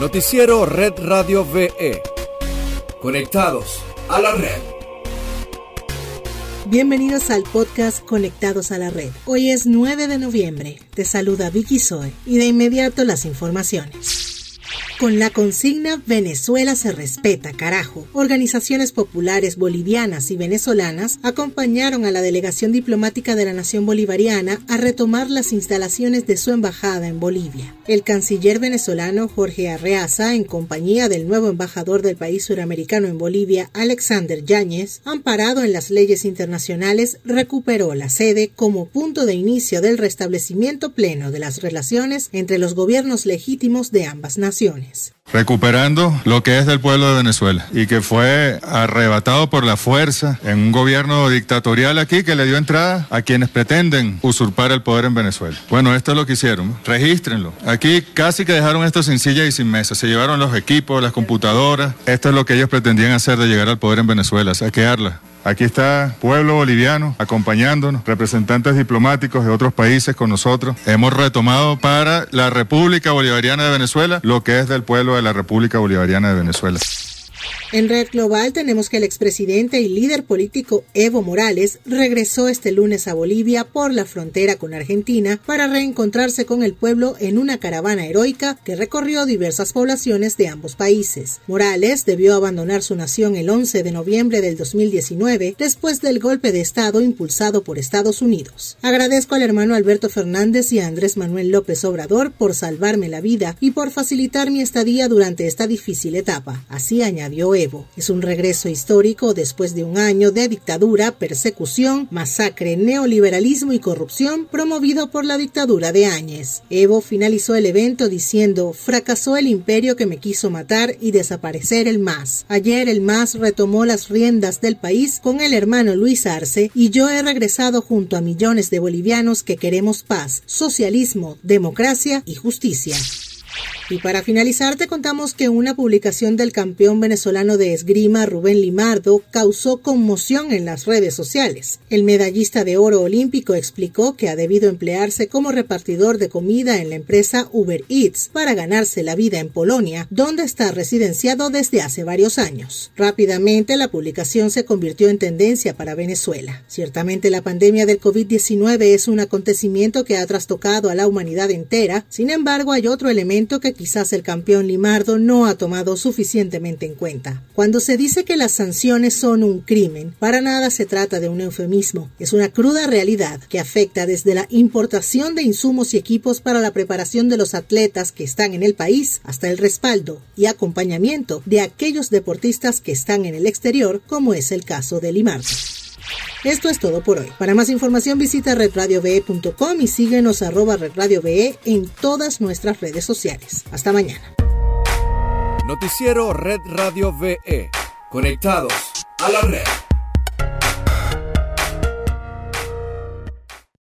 Noticiero Red Radio VE. Conectados a la red. Bienvenidos al podcast Conectados a la Red. Hoy es 9 de noviembre. Te saluda Vicky Zoe y de inmediato las informaciones. Con la consigna Venezuela se respeta, carajo. Organizaciones populares bolivianas y venezolanas acompañaron a la delegación diplomática de la nación bolivariana a retomar las instalaciones de su embajada en Bolivia. El canciller venezolano Jorge Arreaza, en compañía del nuevo embajador del país suramericano en Bolivia, Alexander Yáñez, amparado en las leyes internacionales, recuperó la sede como punto de inicio del restablecimiento pleno de las relaciones entre los gobiernos legítimos de ambas naciones. Recuperando lo que es del pueblo de Venezuela y que fue arrebatado por la fuerza en un gobierno dictatorial aquí que le dio entrada a quienes pretenden usurpar el poder en Venezuela. Bueno, esto es lo que hicieron. Regístrenlo. Aquí casi que dejaron esto sin silla y sin mesa. Se llevaron los equipos, las computadoras. Esto es lo que ellos pretendían hacer de llegar al poder en Venezuela, saquearla. Aquí está pueblo boliviano acompañándonos, representantes diplomáticos de otros países con nosotros. Hemos retomado para la República Bolivariana de Venezuela lo que es del pueblo de la República Bolivariana de Venezuela. En Red Global tenemos que el expresidente y líder político Evo Morales regresó este lunes a Bolivia por la frontera con Argentina para reencontrarse con el pueblo en una caravana heroica que recorrió diversas poblaciones de ambos países. Morales debió abandonar su nación el 11 de noviembre del 2019 después del golpe de Estado impulsado por Estados Unidos. Agradezco al hermano Alberto Fernández y a Andrés Manuel López Obrador por salvarme la vida y por facilitar mi estadía durante esta difícil etapa. Así añadió Evo. Es un regreso histórico después de un año de dictadura, persecución, masacre, neoliberalismo y corrupción promovido por la dictadura de Áñez. Evo finalizó el evento diciendo, fracasó el imperio que me quiso matar y desaparecer el MAS. Ayer el MAS retomó las riendas del país con el hermano Luis Arce y yo he regresado junto a millones de bolivianos que queremos paz, socialismo, democracia y justicia. Y para finalizar te contamos que una publicación del campeón venezolano de esgrima Rubén Limardo causó conmoción en las redes sociales. El medallista de oro olímpico explicó que ha debido emplearse como repartidor de comida en la empresa Uber Eats para ganarse la vida en Polonia, donde está residenciado desde hace varios años. Rápidamente la publicación se convirtió en tendencia para Venezuela. Ciertamente la pandemia del COVID-19 es un acontecimiento que ha trastocado a la humanidad entera, sin embargo hay otro elemento que quizás el campeón Limardo no ha tomado suficientemente en cuenta. Cuando se dice que las sanciones son un crimen, para nada se trata de un eufemismo, es una cruda realidad que afecta desde la importación de insumos y equipos para la preparación de los atletas que están en el país hasta el respaldo y acompañamiento de aquellos deportistas que están en el exterior, como es el caso de Limardo. Esto es todo por hoy. Para más información visita redradiove.com y síguenos arroba redradiove en todas nuestras redes sociales. Hasta mañana. Noticiero Red Radio VE. Conectados a la red.